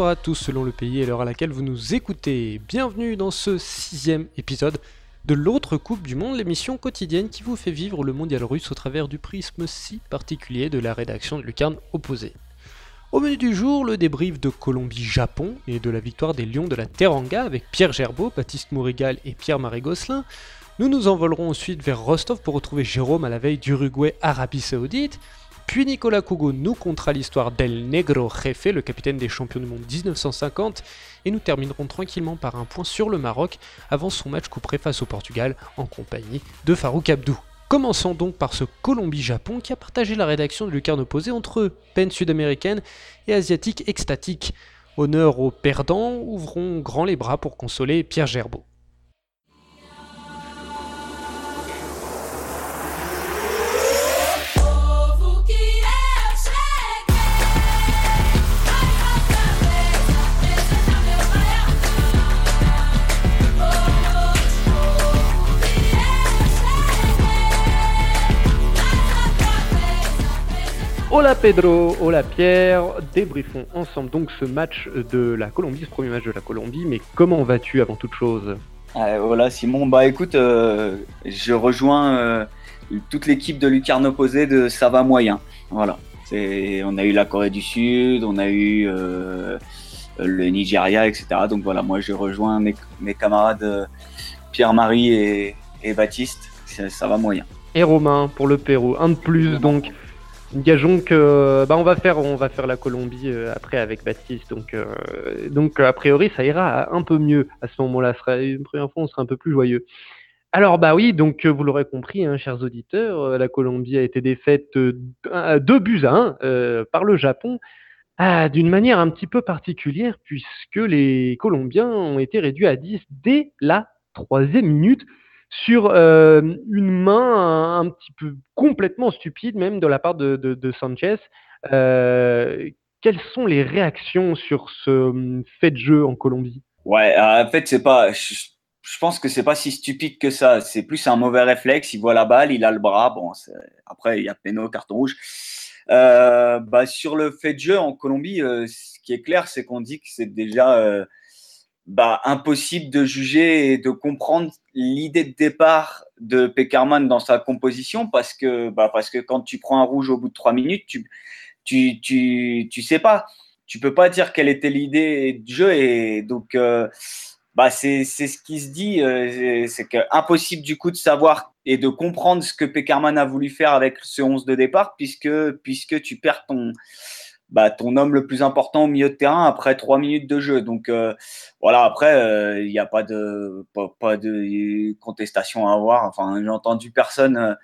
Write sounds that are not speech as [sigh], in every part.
Bonsoir à tous selon le pays et l'heure à laquelle vous nous écoutez. Bienvenue dans ce sixième épisode de l'autre Coupe du Monde, l'émission quotidienne qui vous fait vivre le mondial russe au travers du prisme si particulier de la rédaction de Lucarne opposée. Au menu du jour, le débrief de Colombie-Japon et de la victoire des Lions de la Teranga avec Pierre Gerbeau, Baptiste Mourigal et Pierre-Marie Gosselin. Nous nous envolerons ensuite vers Rostov pour retrouver Jérôme à la veille d'Uruguay-Arabie Saoudite. Puis Nicolas Kogo nous contera l'histoire d'El Negro Jefe, le capitaine des champions du monde 1950, et nous terminerons tranquillement par un point sur le Maroc avant son match couperé face au Portugal en compagnie de Farouk Abdou. Commençons donc par ce Colombie-Japon qui a partagé la rédaction de Lucarne opposée entre peine sud-américaine et asiatique extatique. Honneur aux perdants, ouvrons grand les bras pour consoler Pierre Gerbeau. Hola Pedro, hola Pierre, débriefons ensemble donc ce match de la Colombie, ce premier match de la Colombie, mais comment vas-tu avant toute chose? Voilà Simon, bah écoute, euh, je rejoins euh, toute l'équipe de Lucarne opposée de ça va moyen, voilà. On a eu la Corée du Sud, on a eu euh, le Nigeria, etc. Donc voilà, moi je rejoins mes, camarades Pierre-Marie et, Baptiste, ça, va moyen. Et Romain pour le Pérou, un de plus donc. Gageons que bah on va faire on va faire la Colombie euh, après avec Baptiste donc euh, donc a priori ça ira un peu mieux à ce moment-là sera une première fois on sera un peu plus joyeux. Alors bah oui donc vous l'aurez compris hein, chers auditeurs euh, la Colombie a été défaite deux buts à 1 par le Japon ah, d'une manière un petit peu particulière puisque les Colombiens ont été réduits à 10 dès la troisième minute sur euh, une main un, petit peu complètement stupide même de la part de, Sanchez. Euh, quelles sont les réactions sur ce hum, fait de jeu en Colombie? Ouais, euh, en fait, c'est pas. Je, pense que c'est pas si stupide que ça. C'est plus un mauvais réflexe. Il voit la balle, il a le bras. Bon, après, il y a péno, carton rouge. bah, sur le fait de jeu en Colombie, ce qui est clair, c'est qu'on dit que c'est déjà bah, impossible de juger et de comprendre l'idée de départ de Peckerman dans sa composition parce que, bah, parce que quand tu prends un rouge au bout de trois minutes, tu, tu, tu, tu sais pas. Tu peux pas dire quelle était l'idée de jeu et donc, euh, bah, c'est, ce qui se dit. Euh, c'est impossible du coup de savoir et de comprendre ce que Peckerman a voulu faire avec ce 11 de départ puisque, puisque tu perds ton, bah, ton homme le plus important au milieu de terrain après trois minutes de jeu. Donc euh, voilà, après, euh, il n'y a pas de, pas, de contestation à avoir. Enfin, j'ai entendu personne euh,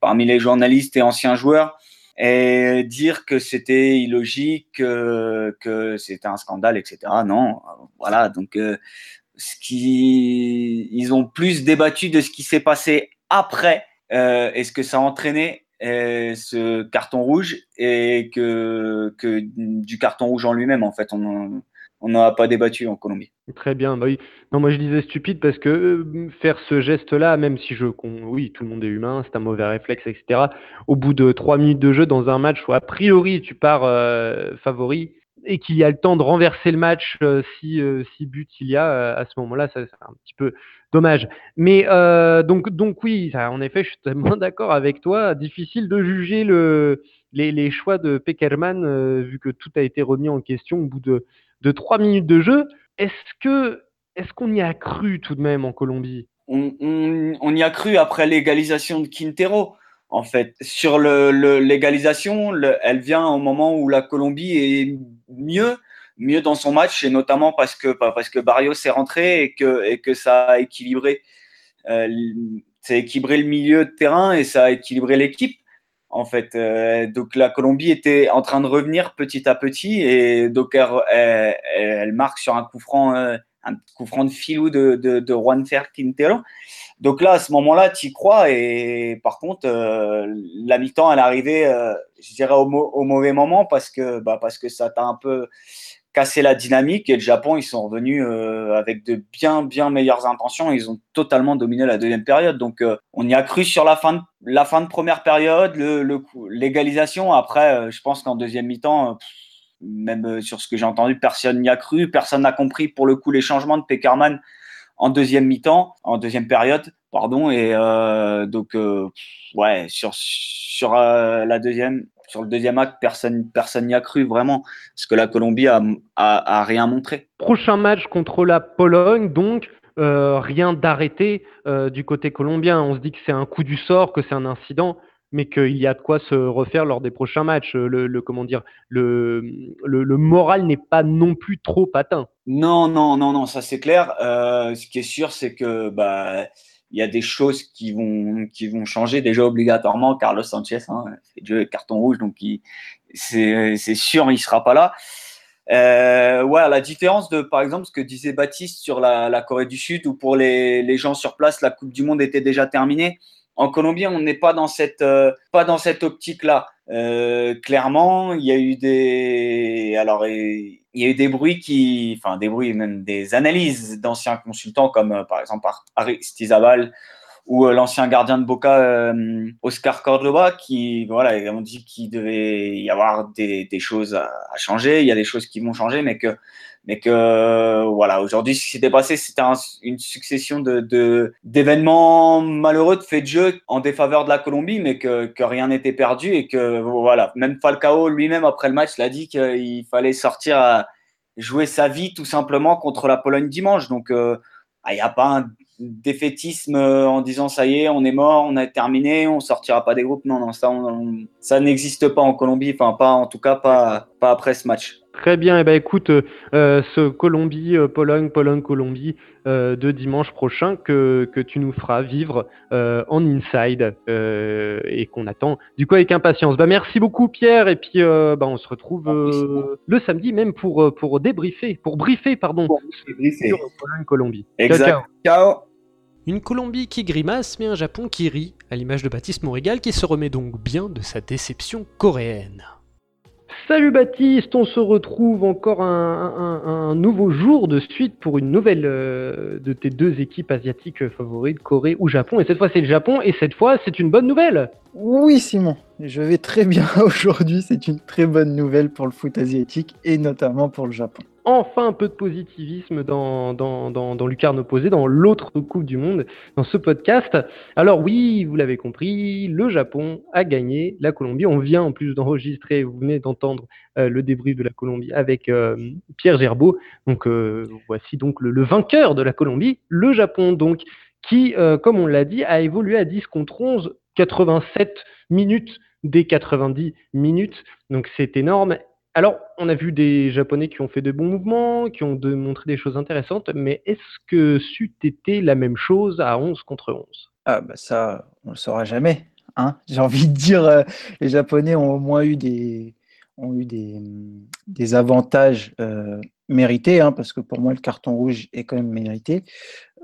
parmi les journalistes et anciens joueurs et dire que c'était illogique, que c'était un scandale, etc. Non, voilà. Donc, ce qui, ils ont plus débattu de ce qui s'est passé après et ce que ça a entraîné ce carton rouge et que, que du carton rouge en lui-même. En fait, on n'en a pas débattu en Colombie. Très bien. Bah oui. Non, moi je disais stupide parce que euh, faire ce geste-là, même si je, oui, tout le monde est humain, c'est un mauvais réflexe, etc. Au bout de trois minutes de jeu dans un match où a priori tu pars euh, favori, et qu'il y a le temps de renverser le match euh, si, si but il y a à ce moment-là, ça c'est un petit peu dommage. Mais donc, donc oui, ça, en effet, je suis totalement [laughs] d'accord avec toi. Difficile de juger le, les, les choix de Peckerman vu que tout a été remis en question au bout de, de trois minutes de jeu. Est-ce que est-ce qu'on y a cru tout de même en Colombie? On, on, on, y a cru après l'égalisation de Quintero en fait. Sur le, l'égalisation, elle vient au moment où la Colombie est mieux, mieux dans son match, et notamment parce que, parce que Barrios est rentré et que, et que ça a équilibré, euh, équilibré le milieu de terrain et ça a équilibré l'équipe. En fait, euh, donc la Colombie était en train de revenir petit à petit et donc elle, marque sur un coup franc, euh, un coup franc de filou de, de, de Juan Fer Quintero. Donc là, à ce moment-là, tu y crois. Et par contre, euh, la mi-temps, elle est arrivée, je dirais, au, mauvais moment parce que, bah, parce que ça t'a un peu cassé la dynamique. Et le Japon, ils sont revenus euh, avec de bien, bien meilleures intentions. Ils ont totalement dominé la deuxième période. Donc, on y a cru sur la fin de, première période, l'égalisation. Après, je pense qu'en deuxième mi-temps, même sur ce que j'ai entendu, personne n'y a cru. Personne n'a compris pour le coup les changements de Peckerman en deuxième mi-temps, en deuxième période, pardon. Et donc, ouais, sur la deuxième, sur le deuxième acte, personne personne n'y a cru vraiment, parce que la Colombie a, a, rien montré. Prochain match contre la Pologne, donc euh, rien d'arrêté euh, du côté colombien. On se dit que c'est un coup du sort, que c'est un incident, mais qu'il y a de quoi se refaire lors des prochains matchs. Le, comment dire, le, le, moral n'est pas non plus trop atteint. Non, non, non, non, ça c'est clair. Euh, ce qui est sûr, c'est que bah il y a des choses qui vont, qui vont changer déjà obligatoirement. Carlos Sanchez, hein, c'est Dieu carton rouge, donc c'est sûr, il sera pas là. Euh, ouais, la différence de, par exemple, ce que disait Baptiste sur la, la Corée du Sud, où pour les, les, gens sur place, la Coupe du Monde était déjà terminée. En Colombie, on n'est pas dans cette, euh, pas dans cette optique-là. Euh, clairement, il y a eu des, alors, il y a eu des bruits qui, enfin, des bruits, même des analyses d'anciens consultants comme, euh, par exemple, Aristizabal ou l'ancien gardien de Boca, Oscar Cordoba, qui voilà, on dit qu'il devait y avoir des, des choses à, changer. Il y a des choses qui vont changer, mais que mais que voilà, aujourd'hui, ce qui s'était passé, c'était une succession de d'événements malheureux, de faits de jeu en défaveur de la Colombie, mais que, que rien n'était perdu et que voilà, même Falcao lui-même après le match l'a dit qu'il fallait sortir à jouer sa vie tout simplement contre la Pologne dimanche. Donc euh, ah, il n'y a pas un défaitisme euh, en disant ça y est, on est mort, on a terminé, on sortira pas des groupes. Non, non, ça, ça n'existe pas en Colombie, enfin pas en tout cas pas, pas après ce match. Très bien, et eh ben écoute, euh, ce Colombie, euh, Pologne, Pologne, Colombie de dimanche prochain que, que tu nous feras vivre en inside et qu'on attend du coup avec impatience. Bah merci beaucoup Pierre et puis bah, on se retrouve le samedi même pour pour débriefer, pour briefer pardon sur Pologne, Colombie. Exact. ciao. Une Colombie qui grimace, mais un Japon qui rit, à l'image de Baptiste Morigal qui se remet donc bien de sa déception coréenne. Salut Baptiste, on se retrouve encore un, nouveau jour de suite pour une nouvelle euh, de tes deux équipes asiatiques favorites, Corée ou Japon. Et cette fois c'est le Japon, et cette fois c'est une bonne nouvelle. Oui Simon, je vais très bien [laughs] aujourd'hui, c'est une très bonne nouvelle pour le foot asiatique et notamment pour le Japon enfin un peu de positivisme dans, dans, dans, Lucarne opposé, dans l'autre Coupe du Monde, dans ce podcast. Alors oui, vous l'avez compris, le Japon a gagné la Colombie. On vient en plus d'enregistrer, vous venez d'entendre euh, le débrief de la Colombie avec euh, Pierre Gerbeau. Donc euh, voici donc le, vainqueur de la Colombie, le Japon donc, qui, comme on l'a dit, a évolué à 10 contre 11, 87 minutes des 90 minutes. Donc c'est énorme alors, on a vu des Japonais qui ont fait de bons mouvements, qui ont montré des choses intéressantes, mais est-ce que c'eût été la même chose à 11 contre 11 Ah bah ça, on le saura jamais. Hein J'ai envie de dire, euh, les Japonais ont au moins eu des, ont eu des, avantages euh, mérités, hein, parce que pour moi, le carton rouge est quand même mérité.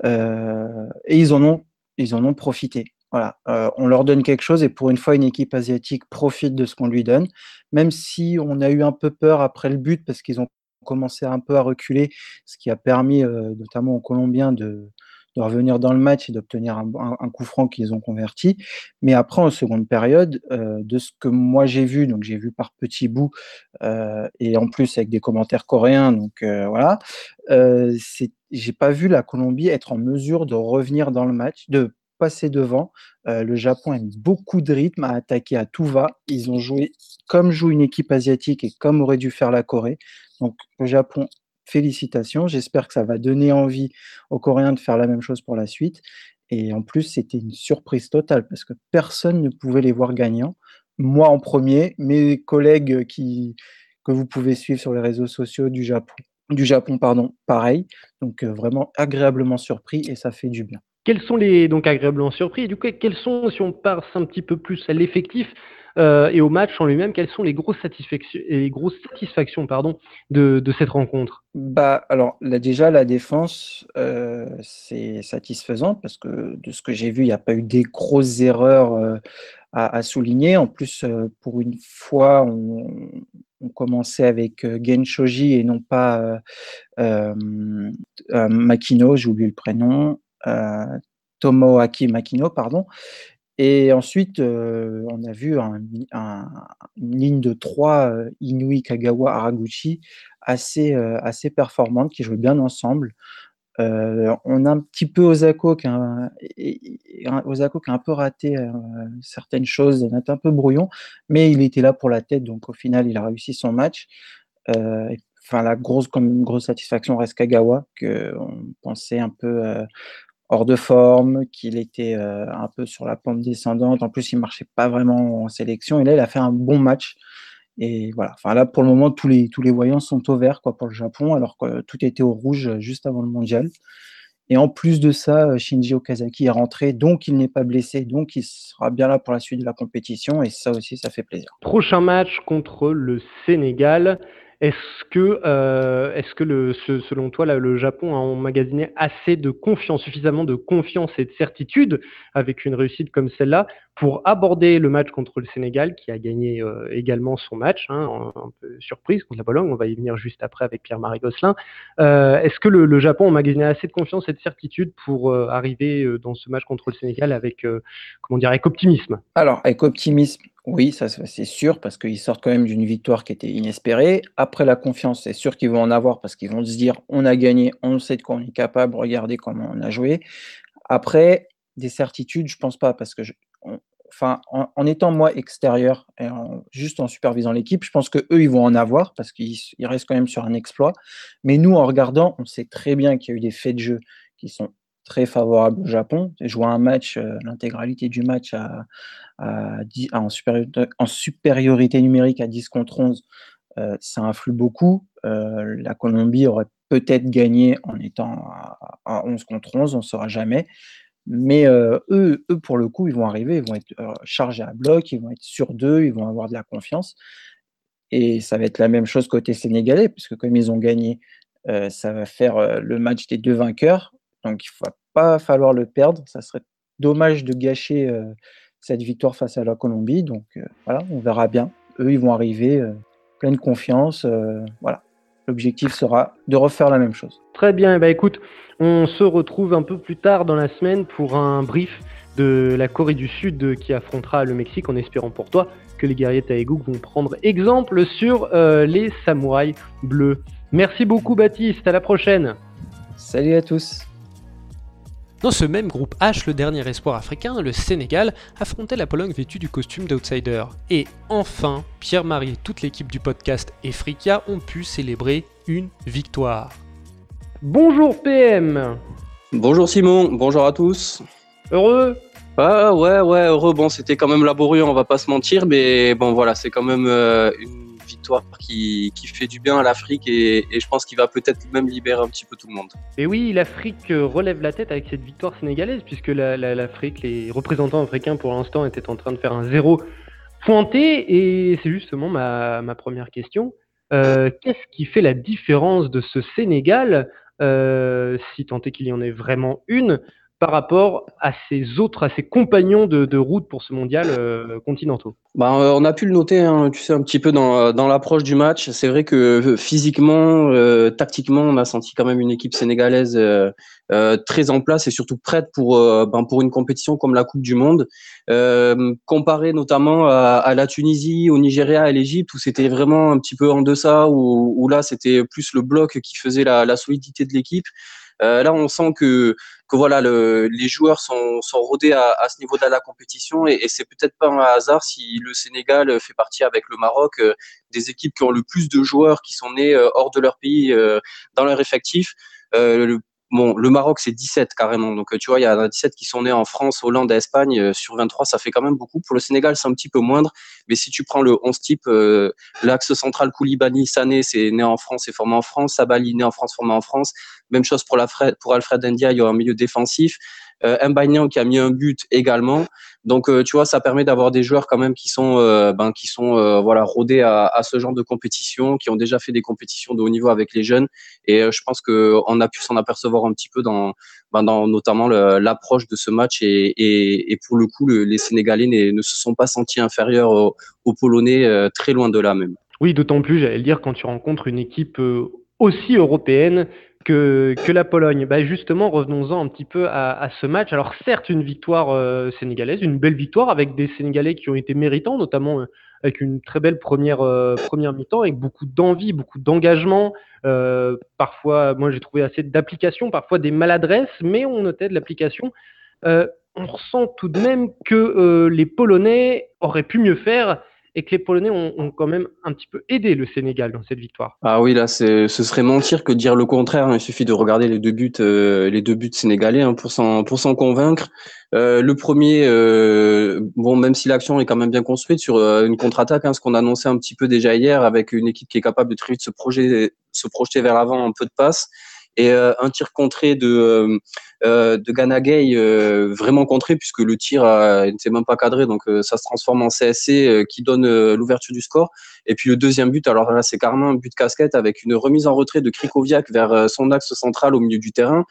Euh, et ils en ont, ils en ont profité. Voilà, euh, on leur donne quelque chose et pour une fois, une équipe asiatique profite de ce qu'on lui donne, même si on a eu un peu peur après le but parce qu'ils ont commencé un peu à reculer, ce qui a permis euh, notamment aux Colombiens de, revenir dans le match et d'obtenir un, coup franc qu'ils ont converti. Mais après, en seconde période, euh, de ce que moi j'ai vu, donc j'ai vu par petits bouts et en plus avec des commentaires coréens, donc voilà, j'ai pas vu la Colombie être en mesure de revenir dans le match, de passer devant. Euh, le Japon a beaucoup de rythme, à attaquer à tout va. Ils ont joué comme joue une équipe asiatique et comme aurait dû faire la Corée. Donc le Japon, félicitations. J'espère que ça va donner envie aux Coréens de faire la même chose pour la suite. Et en plus, c'était une surprise totale parce que personne ne pouvait les voir gagnants. Moi en premier, mes collègues que vous pouvez suivre sur les réseaux sociaux du Japon, du Japon pareil. Donc euh, vraiment agréablement surpris et ça fait du bien. Quels sont les donc agréablement surpris et du coup quels sont si on passe un petit peu plus à l'effectif euh, et au match en lui-même, quelles sont les grosses satisfactions, les grosses satisfactions pardon, de, cette rencontre? Bah alors là, déjà la défense euh, c'est satisfaisant parce que de ce que j'ai vu, il n'y a pas eu des grosses erreurs euh, à, souligner. En plus, pour une fois, on, commençait avec Genshoji et non pas Makino, j'ai oublié le prénom. Euh, Tomoaki Makino, pardon. Et ensuite, on a vu une ligne de trois Inui, Kagawa, Haraguchi assez, assez performante qui jouent bien ensemble. on a un petit peu Osako qui a, un, qui a un peu raté certaines choses, il un peu brouillon, mais il était là pour la tête, donc au final, il a réussi son match. enfin, la grosse, une grosse satisfaction reste Kagawa, qu'on pensait un peu hors de forme, qu'il était euh, un peu sur la pente descendante. En plus, il marchait pas vraiment en sélection. Et là, il a fait un bon match. Et voilà. Enfin, là, pour le moment, tous les, tous les voyants sont au vert pour le Japon, alors que tout était au rouge juste avant le mondial. Et en plus de ça, Shinji Okazaki est rentré, donc il n'est pas blessé, donc il sera bien là pour la suite de la compétition. Et ça aussi, ça fait plaisir. Prochain match contre le Sénégal. Est-ce que, euh, est-ce que le, selon toi, le Japon a emmagasiné assez de confiance, suffisamment de confiance et de certitude avec une réussite comme celle-là pour aborder le match contre le Sénégal, qui a gagné euh, également son match, hein, un, peu surprise contre la Pologne, on va y venir juste après avec Pierre-Marie Gosselin. Euh, est-ce que le, Japon a emmagasiné assez de confiance et de certitude pour arriver dans ce match contre le Sénégal avec, comment dire, avec optimisme? Alors, avec optimisme, oui, ça c'est sûr, parce qu'ils sortent quand même d'une victoire qui était inespérée. Après la confiance, c'est sûr qu'ils vont en avoir parce qu'ils vont se dire on a gagné, on sait de quoi on est capable, regardez comment on a joué. Après, des certitudes, je pense pas, parce que en, étant moi extérieur et juste en supervisant l'équipe, je pense que eux ils vont en avoir parce qu'ils restent quand même sur un exploit. Mais nous, en regardant, on sait très bien qu'il y a eu des faits de jeu qui sont très favorable au Japon. Jouer un match, euh, l'intégralité du match à, en, supériorité, numérique à 10 contre 11, euh, ça influe beaucoup. Euh, la Colombie aurait peut-être gagné en étant à, 11 contre 11, on ne saura jamais. Mais eux, eux, pour le coup, ils vont arriver, ils vont être chargés à bloc, ils vont être sur deux, ils vont avoir de la confiance. Et ça va être la même chose côté sénégalais, puisque comme ils ont gagné, ça va faire le match des deux vainqueurs. Donc il ne va pas falloir le perdre. Ça serait dommage de gâcher euh, cette victoire face à la Colombie. Donc euh, voilà, on verra bien. Eux, ils vont arriver euh, pleine confiance. voilà. L'objectif sera de refaire la même chose. Très bien. Bah, écoute, on se retrouve un peu plus tard dans la semaine pour un brief de la Corée du Sud qui affrontera le Mexique en espérant pour toi que les guerriers Taeguk vont prendre exemple sur les samouraïs bleus. Merci beaucoup Baptiste, à la prochaine. Salut à tous. Dans ce même groupe H, le dernier espoir africain, le Sénégal, affrontait la Pologne vêtue du costume d'outsider. Et enfin, Pierre-Marie et toute l'équipe du podcast Efrika ont pu célébrer une victoire. Bonjour PM Bonjour Simon, bonjour à tous. Heureux Ah ouais, ouais, heureux. Bon, c'était quand même laborieux, on va pas se mentir, mais bon voilà, c'est quand même euh, une victoire qui, fait du bien à l'Afrique et, je pense qu'il va peut-être même libérer un petit peu tout le monde. Et oui, l'Afrique euh, relève la tête avec cette victoire sénégalaise puisque l'Afrique, les représentants africains pour l'instant étaient en train de faire un zéro pointé et c'est justement ma, première question. Euh, qu'est-ce qui fait la différence de ce Sénégal, euh, si tant est qu'il y en ait vraiment une, par rapport à ses autres, à ses compagnons de, route pour ce mondial euh, continentaux bah, euh, On a pu le noter, hein, tu sais, un petit peu dans, dans l'approche du match. C'est vrai que euh, physiquement, tactiquement, on a senti quand même une équipe sénégalaise très en place et surtout prête pour, ben, pour une compétition comme la Coupe du Monde. comparé notamment à, la Tunisie, au Nigeria, à l'Égypte, où c'était vraiment un petit peu en deçà, où, là, c'était plus le bloc qui faisait la solidité de l'équipe. Là, on sent que que voilà, le, les joueurs sont, sont rodés à, à ce niveau-là de la compétition et, et c'est peut-être pas un hasard si le Sénégal fait partie avec le Maroc euh, des équipes qui ont le plus de joueurs qui sont nés euh, hors de leur pays euh, dans leur effectif. Bon, le Maroc, c'est 17 carrément. Donc, tu vois, il y a 17 qui sont nés en France, Hollande Espagne. Euh, sur 23, ça fait quand même beaucoup. Pour le Sénégal, c'est un petit peu moindre. Mais si tu prends le 11 type, euh, l'axe central Koulibaly, Sané, c'est né en France et formé en France. Sabali, né en France, formé en France. Même chose pour, la pour Alfred India, il y a un milieu défensif euh, qui a mis un but également. Donc euh, tu vois, ça permet d'avoir des joueurs quand même qui sont euh, ben, qui sont voilà rodés à, ce genre de compétition, qui ont déjà fait des compétitions de haut niveau avec les jeunes. Et je pense que on a pu s'en apercevoir un petit peu dans, ben, dans notamment l'approche de ce match. Et, et, et pour le coup, les Sénégalais ne, se sont pas sentis inférieurs aux, aux Polonais, très loin de là même. Oui, d'autant plus, j'allais le dire, quand tu rencontres une équipe aussi européenne que, la Pologne. Bah justement, revenons-en un petit peu à, ce match. Alors certes, une victoire euh, sénégalaise, une belle victoire avec des Sénégalais qui ont été méritants, notamment euh, avec une très belle première, euh, première mi-temps, avec beaucoup d'envie, beaucoup d'engagement. parfois, moi j'ai trouvé assez d'application, parfois des maladresses, mais on notait de l'application. on ressent tout de même que les Polonais auraient pu mieux faire et que les Polonais ont, quand même un petit peu aidé le Sénégal dans cette victoire. Ah oui, là, ce serait mentir que dire le contraire. Il suffit de regarder les deux buts, euh, les deux buts sénégalais hein, pour s'en convaincre. Euh, le premier, euh, bon, même si l'action est quand même bien construite sur une contre-attaque, hein, ce qu'on annonçait un petit peu déjà hier, avec une équipe qui est capable de très vite se projeter, se projeter vers l'avant un peu de passe et euh, un tir contré de euh, euh, de Ganagay vraiment contré puisque le tir n'était même pas cadré. Donc ça se transforme en CSC qui donne l'ouverture du score. Et puis le deuxième but alors là c'est carrément un but casquette avec une remise en retrait de Krikoviak vers son axe central au milieu du terrain.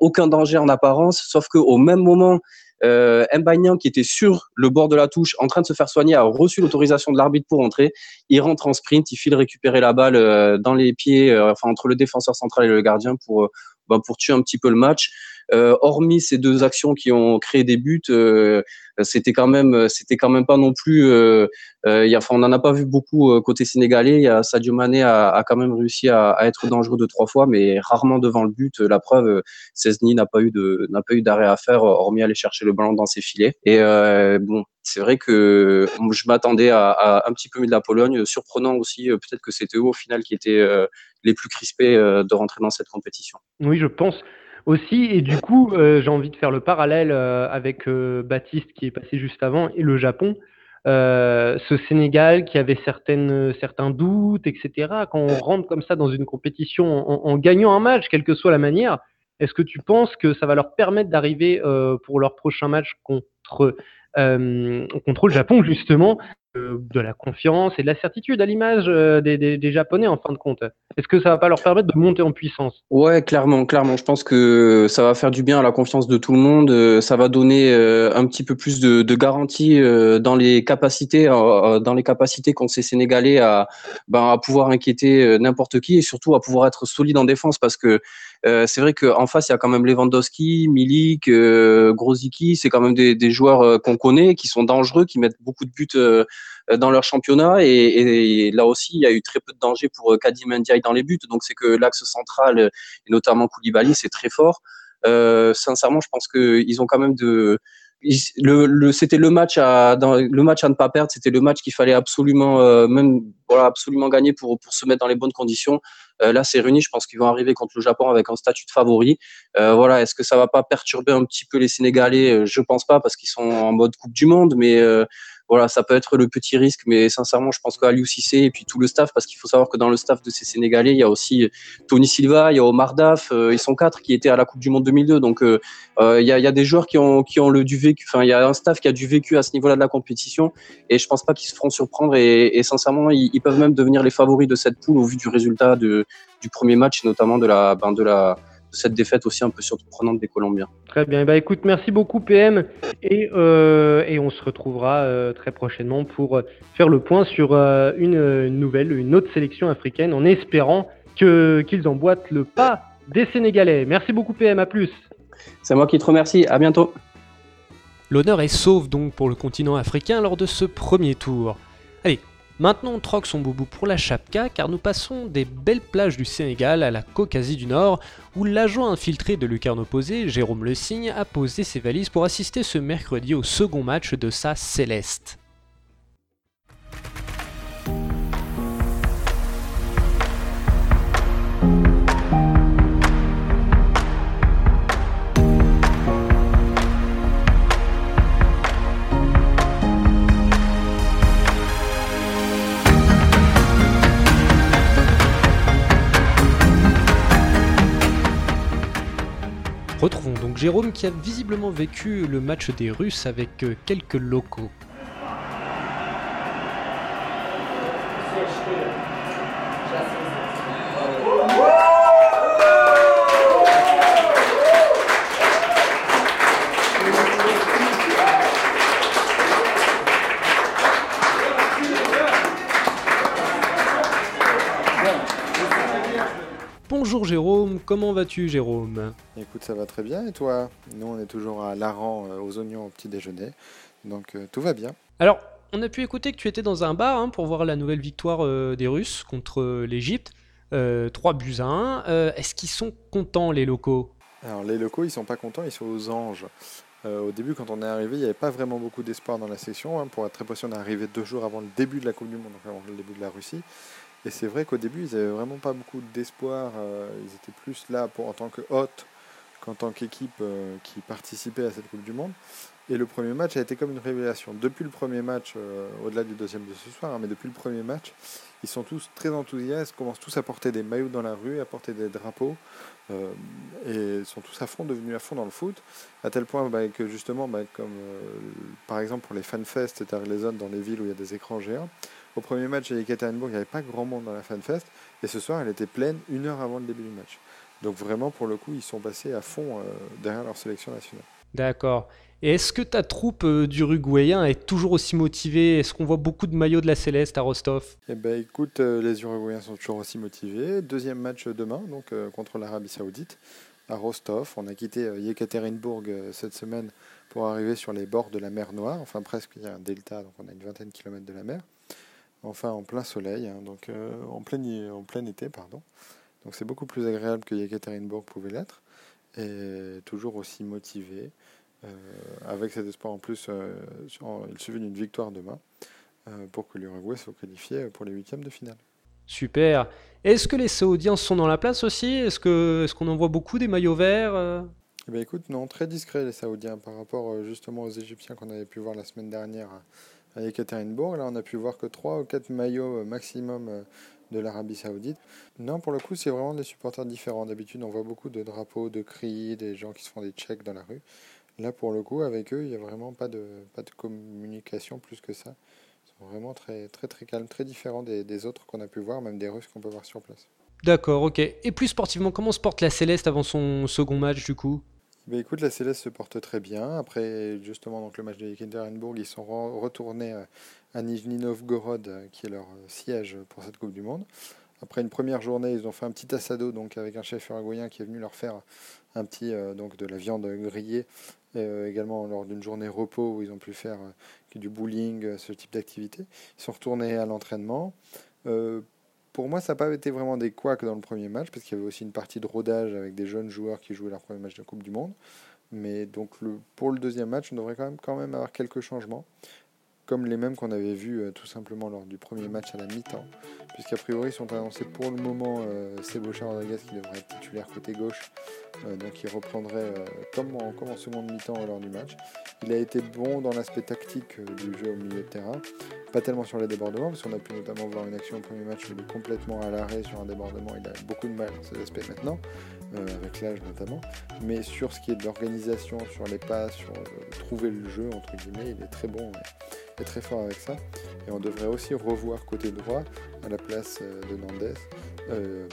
Aucun danger en apparence sauf que au même moment euh, Mbagnan, qui était sur le bord de la touche, en train de se faire soigner, a reçu l'autorisation de l'arbitre pour entrer. Il rentre en sprint, il file récupérer la balle euh, dans les pieds, euh, enfin entre le défenseur central et le gardien pour, euh, bah, pour tuer un petit peu le match. Hormis ces deux actions qui ont créé des buts, c'était quand même, c'était quand même pas non plus. y a, enfin, on n'en a pas vu beaucoup côté sénégalais. Y a, Sadio Mané a, a quand même réussi à, à, être dangereux deux trois fois, mais rarement devant le but. La preuve, Cesny n'a pas eu de n'a pas eu d'arrêt à faire, hormis aller chercher le ballon dans ses filets. Et bon, c'est vrai que je m'attendais à, à, un petit peu mieux de la Pologne. Surprenant aussi, peut-être que c'était eux au final qui étaient les plus crispés de rentrer dans cette compétition. Oui, je pense aussi. Et du coup, euh, j'ai envie de faire le parallèle euh, avec euh, Baptiste qui est passé juste avant et le Japon. ce Sénégal qui avait certaines, certains doutes, etc. Quand on rentre comme ça dans une compétition en, gagnant un match, quelle que soit la manière, est-ce que tu penses que ça va leur permettre d'arriver pour leur prochain match contre, contre le Japon, justement, de la confiance et de la certitude à l'image euh, des, Japonais en fin de compte. Est-ce que ça va pas leur permettre de monter en puissance? Ouais, clairement, clairement. Je pense que ça va faire du bien à la confiance de tout le monde. Euh, ça va donner euh, un petit peu plus de, garantie dans les capacités, dans les capacités qu'ont ces Sénégalais à, ben, à pouvoir inquiéter n'importe qui et surtout à pouvoir être solide en défense parce que c'est vrai qu'en face, il y a quand même Lewandowski, Milik, euh, Grozicki. C'est quand même des, joueurs qu'on connaît, qui sont dangereux, qui mettent beaucoup de buts euh, dans leur championnat. Et, là aussi, il y a eu très peu de danger pour euh, Kadim Ndiaye dans les buts. Donc c'est que l'axe central, euh, et notamment Koulibaly, c'est très fort. Euh, sincèrement, je pense qu'ils ont quand même de le, c'était le match à le match à ne pas perdre c'était le match qu'il fallait absolument même voilà absolument gagner pour pour se mettre dans les bonnes conditions. Euh, là c'est réuni je pense qu'ils vont arriver contre le Japon avec un statut de favori. Euh, voilà est-ce que ça va pas perturber un petit peu les Sénégalais? Je pense pas parce qu'ils sont en mode Coupe du Monde mais voilà, ça peut être le petit risque, mais sincèrement, je pense qu'Aliou Cissé et puis tout le staff, parce qu'il faut savoir que dans le staff de ces Sénégalais, il y a aussi Tony Silva, il y a Omar Daf, euh, ils sont quatre qui étaient à la Coupe du Monde 2002. Donc, euh, euh, il, y a, il y a des joueurs qui ont, qui ont le du vécu, enfin, il y a un staff qui a du vécu à ce niveau-là de la compétition, et je pense pas qu'ils se feront surprendre, et, et sincèrement, ils, ils, peuvent même devenir les favoris de cette poule au vu du résultat de, du premier match, notamment de la, ben, de la, cette défaite aussi un peu surprenante des Colombiens. Très bien. Bah, écoute, merci beaucoup PM et, euh, et on se retrouvera euh, très prochainement pour faire le point sur euh, une, nouvelle, une autre sélection africaine en espérant que, qu'ils emboîtent le pas des Sénégalais. Merci beaucoup PM, à plus. C'est moi qui te remercie, à bientôt. L'honneur est sauf donc pour le continent africain lors de ce premier tour. Allez, Maintenant on troque son boubou pour la Chapka car nous passons des belles plages du Sénégal à la Caucasie du Nord où l'agent infiltré de lucarne opposé, Jérôme Le Signe, a posé ses valises pour assister ce mercredi au second match de sa Céleste. Retrouvons donc Jérôme qui a visiblement vécu le match des Russes avec euh, quelques locaux. Comment vas-tu Jérôme? Écoute, ça va très bien et toi? Nous, on est toujours à Laran euh, aux oignons au petit déjeuner, donc euh, tout va bien. Alors, on a pu écouter que tu étais dans un bar hein, pour voir la nouvelle victoire euh, des Russes contre l'Égypte. 3 buts à 1. Est-ce qu'ils sont contents les locaux? Alors les locaux, ils sont pas contents, ils sont aux anges. au début, quand on est arrivé, il n'y avait pas vraiment beaucoup d'espoir dans la section. Hein. Pour être très précis, on est arrivé deux jours avant le début de la Coupe du Monde, donc avant le début de la Russie. Et c'est vrai qu'au début, ils n'avaient vraiment pas beaucoup d'espoir. Euh, ils étaient plus là pour, en tant que hôte qu'en tant qu'équipe euh, qui participait à cette Coupe du Monde. Et le premier match a été comme une révélation. Depuis le premier match, euh, au-delà du deuxième de ce soir, hein, mais depuis le premier match, ils sont tous très enthousiastes, commencent tous à porter des maillots dans la rue, à porter des drapeaux, et sont tous à fond, devenus à fond dans le foot, à tel point bah, que justement, bah, comme par exemple pour les fanfests, les zones dans les villes où il y a des écrans géants, au premier match à Yekaterinbourg, il n'y avait pas grand monde dans la FanFest. Et ce soir, elle était pleine une heure avant le début du match. Donc vraiment, pour le coup, ils sont passés à fond euh, derrière leur sélection nationale. D'accord. Et est-ce que ta troupe euh, d'Uruguayens est toujours aussi motivée? Est-ce qu'on voit beaucoup de maillots de la Céleste à Rostov? Eh ben, écoute, euh, les Uruguayens sont toujours aussi motivés. Deuxième match demain, donc contre l'Arabie Saoudite, à Rostov. On a quitté Yekaterinbourg cette semaine pour arriver sur les bords de la mer Noire. Enfin, presque, il y a un delta, donc on a une vingtaine de kilomètres de la mer enfin en plein soleil, hein, donc euh, en, plein, en plein été, pardon. Donc c'est beaucoup plus agréable que Yekaterinbourg pouvait l'être, et toujours aussi motivé, euh, avec cet espoir en plus, euh, il suffit d'une victoire demain pour que l'Uruguay soit qualifié pour les huitièmes de finale. Super. Est-ce que les Saoudiens sont dans la place aussi? Est-ce qu'on est qu'on en voit beaucoup des maillots verts eh bien, écoute, non, très discret les Saoudiens par rapport justement aux Égyptiens qu'on avait pu voir la semaine dernière à Ekaterinbourg. Là, on a pu voir que 3 ou 4 maillots euh, maximum euh, de l'Arabie Saoudite. Non, pour le coup, c'est vraiment des supporters différents. D'habitude, on voit beaucoup de drapeaux, de cris, des gens qui se font des checks dans la rue. Là, pour le coup, avec eux, il n'y a vraiment pas de, communication plus que ça. Ils sont vraiment très, très, très calmes, très différents des autres qu'on a pu voir, même des Russes qu'on peut voir sur place. D'accord, ok. Et plus sportivement, comment se porte la Céleste avant son second match du coup? Bah, écoute, la Céleste se porte très bien. Après, justement, donc, le match de Yekaterinbourg, ils sont retournés euh, à Nijni Novgorod, euh, qui est leur euh, siège pour cette Coupe du Monde. Après une première journée, ils ont fait un petit assado donc avec un chef uruguayen qui est venu leur faire un petit donc de la viande grillée, également lors d'une journée repos où ils ont pu faire du bowling, ce type d'activité. Ils sont retournés à l'entraînement pour moi, ça n'a pas été vraiment des couacs dans le premier match, parce qu'il y avait aussi une partie de rodage avec des jeunes joueurs qui jouaient leur premier match de Coupe du Monde. Mais donc pour le deuxième match, on devrait quand même avoir quelques changements comme les mêmes qu'on avait vus euh, tout simplement lors du premier match à la mi-temps, puisqu'a priori sont annoncés pour le moment euh, Sebocha Rodriguez qui devrait être titulaire côté gauche, euh, donc il reprendrait comme, en, comme seconde mi-temps lors du match. Il a été bon dans l'aspect tactique du jeu au milieu de terrain, pas tellement sur les débordements, parce qu'on a pu notamment voir une action au premier match où il est complètement à l'arrêt sur un débordement, il a beaucoup de mal dans ces aspects maintenant, avec l'âge notamment, mais sur ce qui est de l'organisation, sur les passes, sur trouver le jeu, entre guillemets, il est très bon très fort avec ça. Et on devrait aussi revoir côté droit, à la place euh, de euh,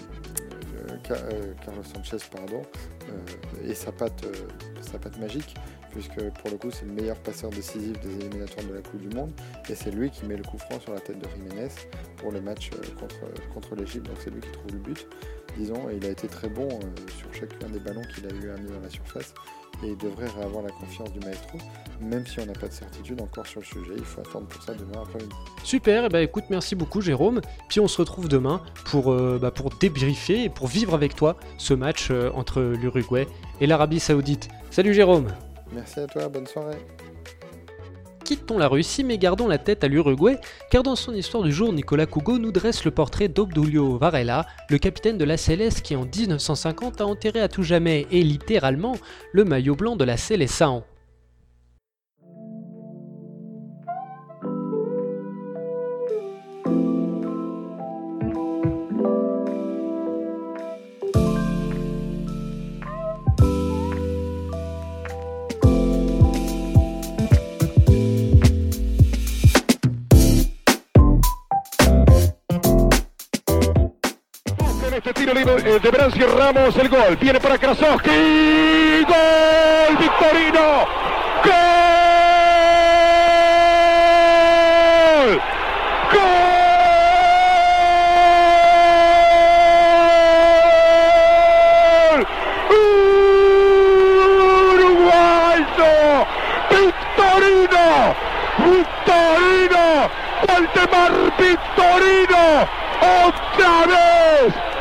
euh, Carlos Sanchez, pardon, et sa patte, sa patte magique, puisque pour le coup c'est le meilleur passeur décisif des éliminatoires de la Coupe du Monde, et c'est lui qui met le coup franc sur la tête de Jiménez pour le match contre, contre l'Égypte, donc c'est lui qui trouve le but, disons, et il a été très bon sur chacun des ballons qu'il a eu à mettre dans la surface, et il devrait réavoir la confiance du maestro, même si on n'a pas de certitude encore sur le sujet. Il faut attendre pour ça demain après-midi. Super, et eh ben, écoute, merci beaucoup Jérôme. Puis on se retrouve demain pour, euh, bah, pour débriefer et pour vivre avec toi ce match euh, entre l'Uruguay et l'Arabie Saoudite. Salut Jérôme Merci à toi, bonne soirée quittons la Russie mais gardons la tête à l'Uruguay, car dans son histoire du jour, Nicolas Cougo nous dresse le portrait d'Obdulio Varela, le capitaine de la Céleste qui en 1950 a enterré à tout jamais et littéralement le maillot blanc de la Célestin. esperamos el gol. Viene para Krasowski. ¡Gol! ¡Victorino! ¡Gol! ¡Gol! ¡Uruguayo! Victorino, Valdemar Victorino, otra vez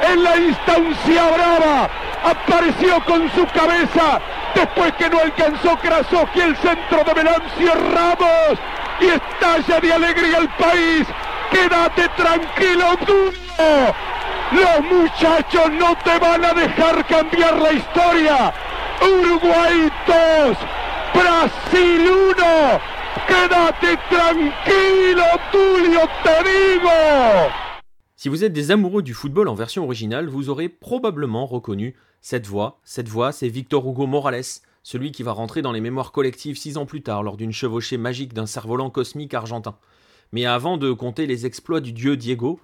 en la instancia brava, apareció con su cabeza después que no alcanzó Krasowski el centro de Venancio Ramos y estalla de alegría el país. Quédate tranquilo, Duno. Los muchachos no te van a dejar cambiar la historia. Uruguay 2, Brasil 1. Quédate tranquilo, Tulio, te digo. Si vous êtes des amoureux du football en version originale, vous aurez probablement reconnu cette voix. Cette voix, c'est Victor Hugo Morales, celui qui va rentrer dans les mémoires collectives six ans plus tard lors d'une chevauchée magique d'un cerf-volant cosmique argentin. Mais avant de compter les exploits du dieu Diego,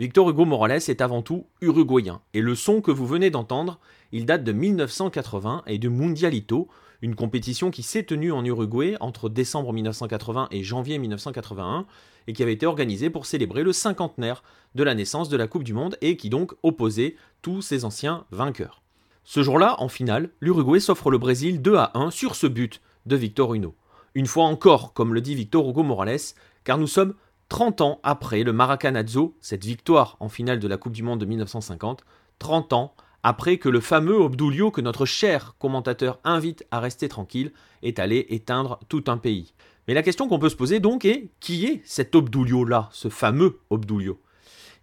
Victor Hugo Morales est avant tout uruguayen. Et le son que vous venez d'entendre, il date de 1980 et de Mundialito, une compétition qui s'est tenue en Uruguay entre décembre 1980 et janvier 1981 et qui avait été organisée pour célébrer le cinquantenaire de la naissance de la Coupe du Monde et qui donc opposait tous ses anciens vainqueurs. Ce jour-là, en finale, l'Uruguay s'offre le Brésil 2 à 1 sur ce but de Victor Huno. Une fois encore, comme le dit Victor Hugo Morales, car nous sommes 30 ans après le Maracanazo, cette victoire en finale de la Coupe du Monde de 1950, 30 ans après que le fameux Obdulio que notre cher commentateur invite à rester tranquille est allé éteindre tout un pays. Mais la question qu'on peut se poser donc est qui est cet Obdulio-là, ce fameux Obdulio?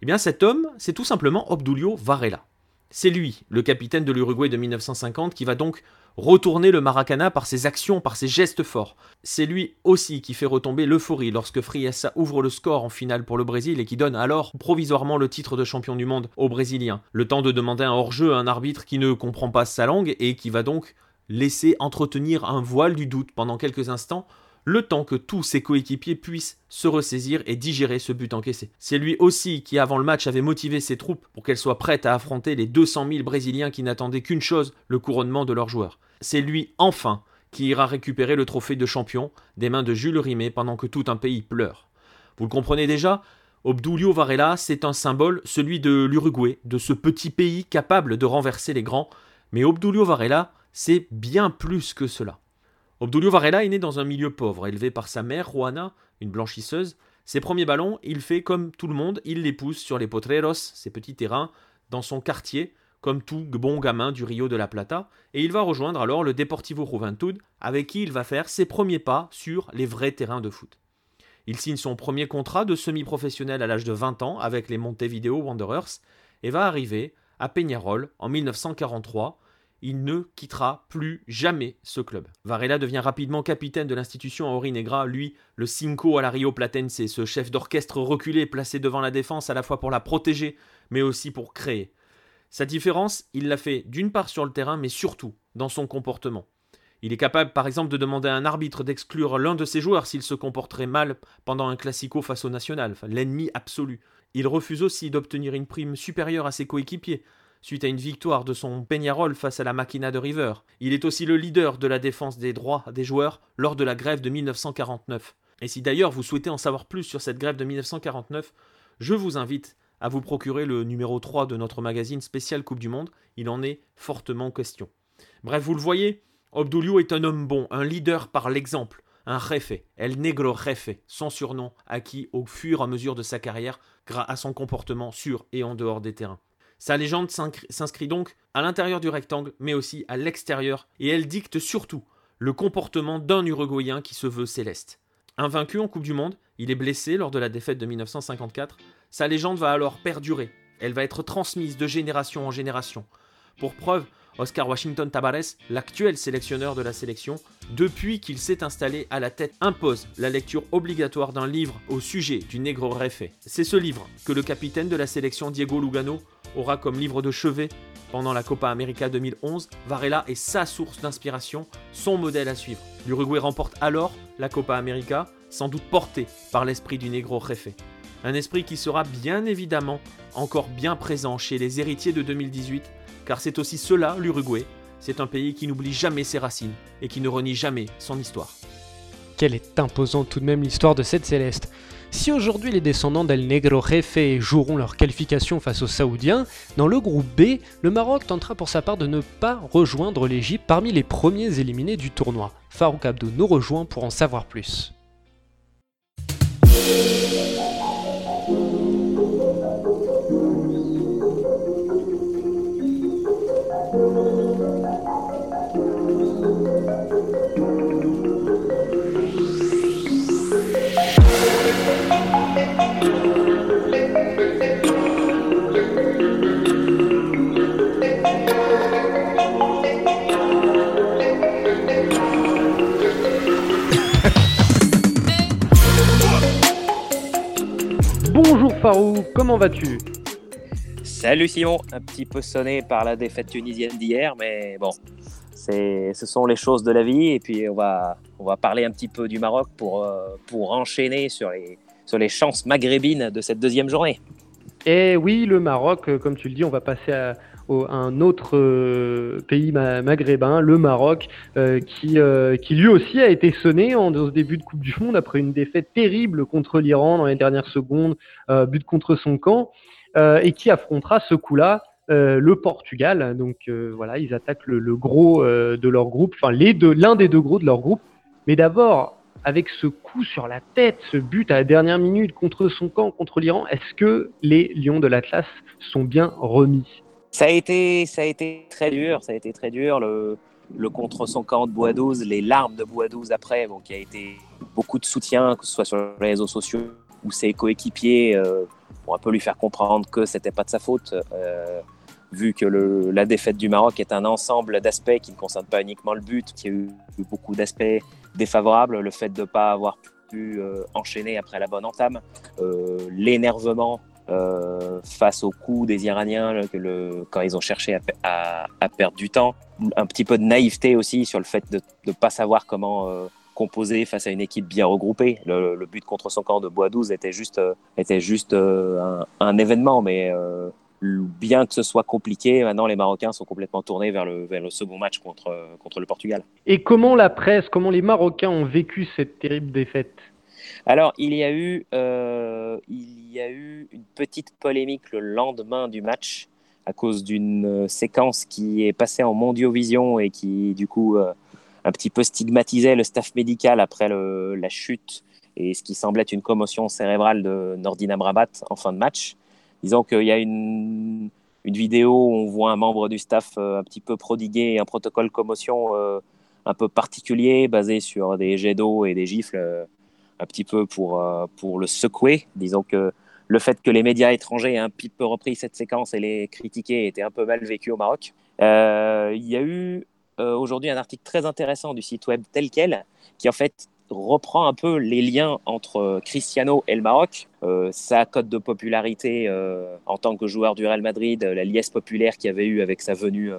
Eh bien cet homme, c'est tout simplement Obdulio Varela. C'est lui, le capitaine de l'Uruguay de 1950, qui va donc retourner le Maracana par ses actions, par ses gestes forts. C'est lui aussi qui fait retomber l'euphorie lorsque Friessa ouvre le score en finale pour le Brésil et qui donne alors provisoirement le titre de champion du monde aux Brésiliens. Le temps de demander un hors-jeu à un arbitre qui ne comprend pas sa langue et qui va donc laisser entretenir un voile du doute pendant quelques instants le temps que tous ses coéquipiers puissent se ressaisir et digérer ce but encaissé. C'est lui aussi qui, avant le match, avait motivé ses troupes pour qu'elles soient prêtes à affronter les 200 000 Brésiliens qui n'attendaient qu'une chose, le couronnement de leurs joueurs. C'est lui, enfin, qui ira récupérer le trophée de champion des mains de Jules Rimet pendant que tout un pays pleure. Vous le comprenez déjà Obdulio Varela, c'est un symbole, celui de l'Uruguay, de ce petit pays capable de renverser les grands. Mais Obdulio Varela, c'est bien plus que cela. Obdulio Varela est né dans un milieu pauvre, élevé par sa mère, Juana, une blanchisseuse. Ses premiers ballons, il fait comme tout le monde, il les pousse sur les potreros, ces petits terrains, dans son quartier, comme tout bon gamin du Rio de la Plata, et il va rejoindre alors le Deportivo Juventud, avec qui il va faire ses premiers pas sur les vrais terrains de foot. Il signe son premier contrat de semi-professionnel à l'âge de 20 ans avec les Montevideo Wanderers et va arriver à Peñarol en 1943, il ne quittera plus jamais ce club. Varela devient rapidement capitaine de l'institution à Negra, lui, le Cinco à la Rio Platense, ce chef d'orchestre reculé placé devant la défense à la fois pour la protéger, mais aussi pour créer. Sa différence, il l'a fait d'une part sur le terrain, mais surtout dans son comportement. Il est capable, par exemple, de demander à un arbitre d'exclure l'un de ses joueurs s'il se comporterait mal pendant un classico face au national, l'ennemi absolu. Il refuse aussi d'obtenir une prime supérieure à ses coéquipiers, suite à une victoire de son Peñarol face à la Máquina de River. Il est aussi le leader de la défense des droits des joueurs lors de la grève de 1949. Et si d'ailleurs vous souhaitez en savoir plus sur cette grève de 1949, je vous invite à vous procurer le numéro 3 de notre magazine spécial Coupe du Monde, il en est fortement question. Bref, vous le voyez, Obdulio est un homme bon, un leader par l'exemple, un jefe, El Negro Jefe, son surnom, acquis au fur et à mesure de sa carrière grâce à son comportement sur et en dehors des terrains. Sa légende s'inscrit donc à l'intérieur du rectangle, mais aussi à l'extérieur, et elle dicte surtout le comportement d'un Uruguayen qui se veut céleste. Invaincu en Coupe du Monde, il est blessé lors de la défaite de 1954, sa légende va alors perdurer, elle va être transmise de génération en génération. Pour preuve, Oscar Washington Tabares, l'actuel sélectionneur de la sélection, depuis qu'il s'est installé à la tête, impose la lecture obligatoire d'un livre au sujet du Negro Refe. C'est ce livre que le capitaine de la sélection Diego Lugano aura comme livre de chevet pendant la Copa América 2011. Varela est sa source d'inspiration, son modèle à suivre. L'Uruguay remporte alors la Copa América, sans doute porté par l'esprit du Negro Refe. Un esprit qui sera bien évidemment encore bien présent chez les héritiers de 2018 car c'est aussi cela l'Uruguay. C'est un pays qui n'oublie jamais ses racines et qui ne renie jamais son histoire. Quelle est imposante tout de même l'histoire de cette céleste. Si aujourd'hui les descendants d'El Negro Jefe joueront leur qualification face aux Saoudiens, dans le groupe B, le Maroc tentera pour sa part de ne pas rejoindre l'Égypte parmi les premiers éliminés du tournoi. Farouk Abdou nous rejoint pour en savoir plus. Farou, comment vas-tu? Salut Simon, un petit peu sonné par la défaite tunisienne d'hier, mais bon, c'est, ce sont les choses de la vie. Et puis on va, on va parler un petit peu du Maroc pour, euh, pour enchaîner sur les, sur les chances maghrébines de cette deuxième journée. Eh oui, le Maroc, euh, comme tu le dis, on va passer à, un autre euh, pays ma- maghrébin, le Maroc, euh, qui, euh, qui lui aussi a été sonné en dans début de Coupe du Monde après une défaite terrible contre l'Iran dans les dernières secondes, euh, but contre son camp, et qui affrontera ce coup-là le Portugal. Donc voilà, ils attaquent le, le gros de leur groupe, enfin l'un des deux gros de leur groupe. Mais d'abord, avec ce coup sur la tête, ce but à la dernière minute contre son camp, contre l'Iran, est-ce que les Lions de l'Atlas sont bien remis? Ça a été, ça a été très dur, ça a été très dur. Le, le contre son camp de Bois 12, les larmes de Bois 12 après, bon, qui a été beaucoup de soutien, que ce soit sur les réseaux sociaux ou ses coéquipiers, euh, pour un peu lui faire comprendre que c'était pas de sa faute, euh, vu que la défaite du Maroc est un ensemble d'aspects qui ne concernent pas uniquement le but, qu'il y a eu beaucoup d'aspects défavorables, le fait de ne pas avoir pu euh, enchaîner après la bonne entame, l'énervement euh, face au coup des Iraniens quand ils ont cherché à, pe- à- à perdre du temps. Un petit peu de naïveté aussi sur le fait de ne pas savoir comment euh, composer face à une équipe bien regroupée. Le, but contre son camp de Bois 12 était juste, euh, un, événement, mais bien que ce soit compliqué, maintenant les Marocains sont complètement tournés vers le, second match contre le Portugal. Et comment la presse, comment les Marocains ont vécu cette terrible défaite? Alors, il y a eu, euh, il y a eu une petite polémique le lendemain du match à cause d'une euh, séquence qui est passée en mondiovision et qui, du coup, euh, un petit peu stigmatisait le staff médical après la chute et ce qui semblait être une commotion cérébrale de Nordin Amrabat en fin de match. Disons qu'il y a une, vidéo où on voit un membre du staff un petit peu prodiguer un protocole commotion un peu particulier basé sur des jets d'eau et des gifles. Un petit peu pour, euh, pour le secouer. Disons que le fait que les médias étrangers aient un petit peu repris cette séquence et les critiquer était un peu mal vécu au Maroc. Euh, il y a eu euh, aujourd'hui un article très intéressant du site web tel quel qui en fait reprend un peu les liens entre Cristiano et le Maroc, sa cote de popularité en tant que joueur du Real Madrid, la liesse populaire qu'il avait eu avec sa venue,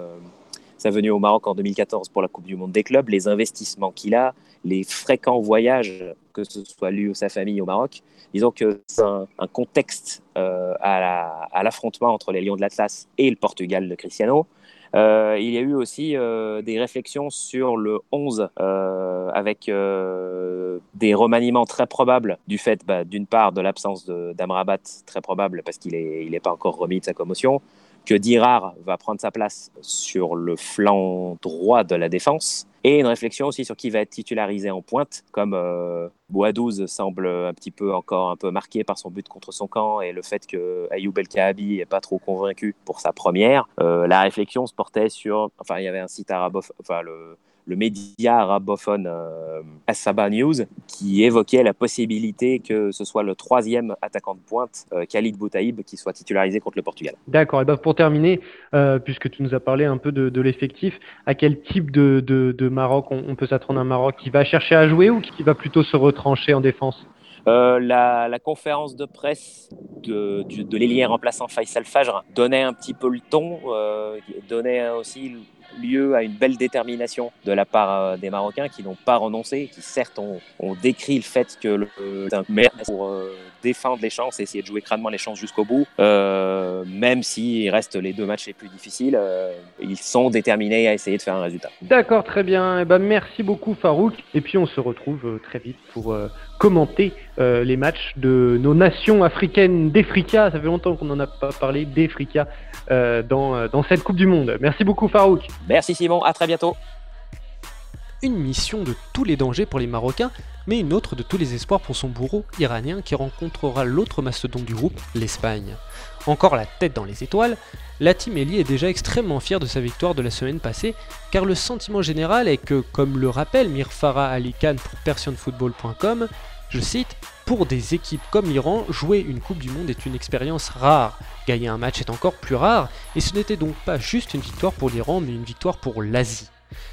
sa venue au Maroc en 2014 pour la Coupe du Monde des clubs, les investissements qu'il a, les fréquents voyages, que ce soit lui ou sa famille au Maroc. Disons que c'est un, contexte euh, à la- à l'affrontement entre les Lions de l'Atlas et le Portugal de Cristiano. Euh, il y a eu aussi euh, des réflexions sur le 11 euh, avec des remaniements très probables du fait, bah, d'une part, de l'absence d'Amrabat, très probable parce qu'il n'est pas encore remis de sa commotion, que Dirar va prendre sa place sur le flanc droit de la défense, et une réflexion aussi sur qui va être titularisé en pointe, comme euh, 12 semble un petit peu encore un peu marqué par son but contre son camp et le fait que Ayoub El Kaabi n'est pas trop convaincu pour sa première. Euh, la réflexion se portait sur, enfin il y avait un site arabophone, enfin le, le média arabophone euh, Asaba News qui évoquait la possibilité que ce soit le troisième attaquant de pointe, euh, Khalid Boutaïb, qui soit titularisé contre le Portugal. D'accord, et ben pour terminer, euh, puisque tu nous as parlé un peu de, de l'effectif, à quel type de, de- de Maroc on, on peut s'attendre? À un Maroc qui va chercher à jouer ou qui va plutôt se retrancher en défense? Euh, la, la conférence de presse de, de l'ailier remplaçant Faisal Fajr donnait un petit peu le ton, euh, donnait aussi lieu à une belle détermination de la part euh, des Marocains qui n'ont pas renoncé, qui certes ont, décrit le fait que le, c'est un euh, défendre les chances, essayer de jouer crânement les chances jusqu'au bout, euh, même s'il reste les deux matchs les plus difficiles, euh, ils sont déterminés à essayer de faire un résultat. D'accord, très bien. Eh ben, merci beaucoup Farouk. Et puis on se retrouve euh, très vite pour euh, commenter les matchs de nos nations africaines d'Efrika. Ça fait longtemps qu'on n'en a pas parlé d'Efrika dans, dans cette Coupe du Monde. Merci beaucoup Farouk. Merci Simon, à très bientôt. Une mission de tous les dangers pour les Marocains, mais une autre de tous les espoirs pour son bourreau iranien qui rencontrera l'autre mastodonte du groupe, l'Espagne. Encore la tête dans les étoiles, la team Eli est déjà extrêmement fière de sa victoire de la semaine passée, car le sentiment général est que, comme le rappelle Mirfara Ali Khan pour PersianFootball.com, je cite, Pour des équipes comme l'Iran, jouer une Coupe du Monde est une expérience rare. Gagner un match est encore plus rare, et ce n'était donc pas juste une victoire pour l'Iran, mais une victoire pour l'Asie.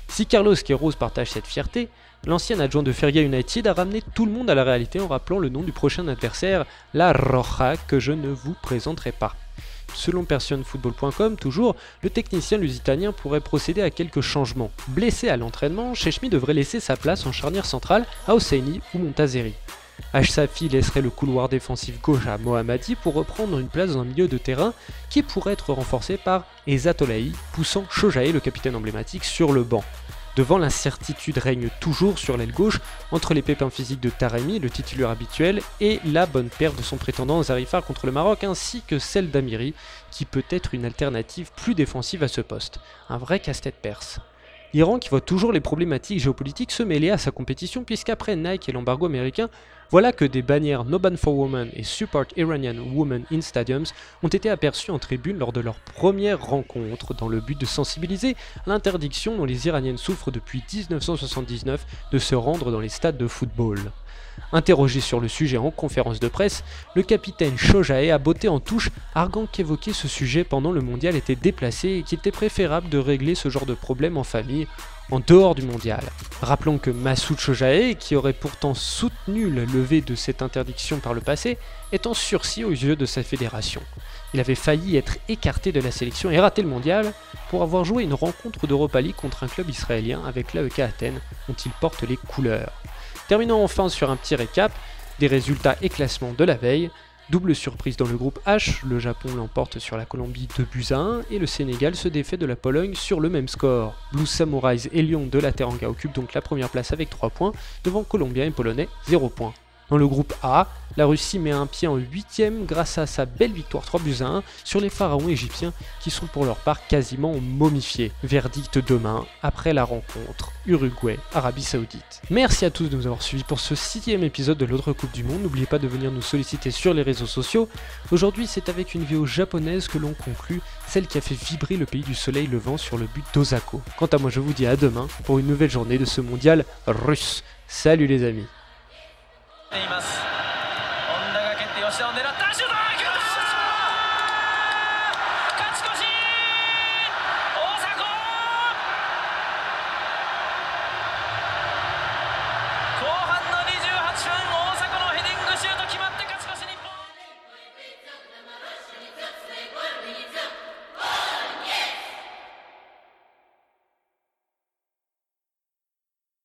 Si Carlos Queiroz partage cette fierté, l'ancien adjoint de Feria United a ramené tout le monde à la réalité en rappelant le nom du prochain adversaire, la Roja, que je ne vous présenterai pas. Selon PersionFootball.com, toujours, le technicien lusitanien pourrait procéder à quelques changements. Blessé à l'entraînement, Chechmi devrait laisser sa place en charnière centrale à Hosseini ou Montazeri. H-Safi laisserait le couloir défensif gauche à Mohammadi pour reprendre une place dans un milieu de terrain qui pourrait être renforcé par Ezatolahi, poussant Shojae, le capitaine emblématique, sur le banc. Devant l'incertitude règne toujours sur l'aile gauche entre les pépins physiques de Taremi, le titulaire habituel, et la bonne paire de son prétendant Zarifar contre le Maroc, ainsi que celle d'Amiri, qui peut être une alternative plus défensive à ce poste. Un vrai casse-tête perse. L'Iran qui voit toujours les problématiques géopolitiques se mêler à sa compétition puisqu'après Nike et l'embargo américain, voilà que des bannières No Ban for Women et Support Iranian Women in Stadiums ont été aperçues en tribune lors de leur première rencontre dans le but de sensibiliser à l'interdiction dont les Iraniennes souffrent depuis 1979 de se rendre dans les stades de football. Interrogé sur le sujet en conférence de presse, le capitaine Shojae a botté en touche, arguant qu'évoquer ce sujet pendant le mondial était déplacé et qu'il était préférable de régler ce genre de problème en famille, en dehors du mondial. Rappelons que Massoud Shojae, qui aurait pourtant soutenu la levée de cette interdiction par le passé, est en sursis aux yeux de sa fédération. Il avait failli être écarté de la sélection et rater le mondial pour avoir joué une rencontre d'Europa League contre un club israélien avec l'AEK Athènes dont il porte les couleurs. Terminons enfin sur un petit récap des résultats et classements de la veille. Double surprise dans le groupe H, le Japon l'emporte sur la Colombie 2 buts à 1 et le Sénégal se défait de la Pologne sur le même score. Blues Samurais et Lyon de la Teranga occupent donc la première place avec 3 points, devant Colombiens et Polonais 0 points. Dans le groupe A, la Russie met un pied en 8ème grâce à sa belle victoire 3 buts à 1 sur les pharaons égyptiens qui sont pour leur part quasiment momifiés. Verdict demain après la rencontre Uruguay-Arabie Saoudite. Merci à tous de nous avoir suivis pour ce sixième épisode de l'autre Coupe du Monde. N'oubliez pas de venir nous solliciter sur les réseaux sociaux. Aujourd'hui, c'est avec une vidéo japonaise que l'on conclut, celle qui a fait vibrer le pays du soleil levant sur le but d'Osako. Quant à moi, je vous dis à demain pour une nouvelle journée de ce mondial russe. Salut les amis ています。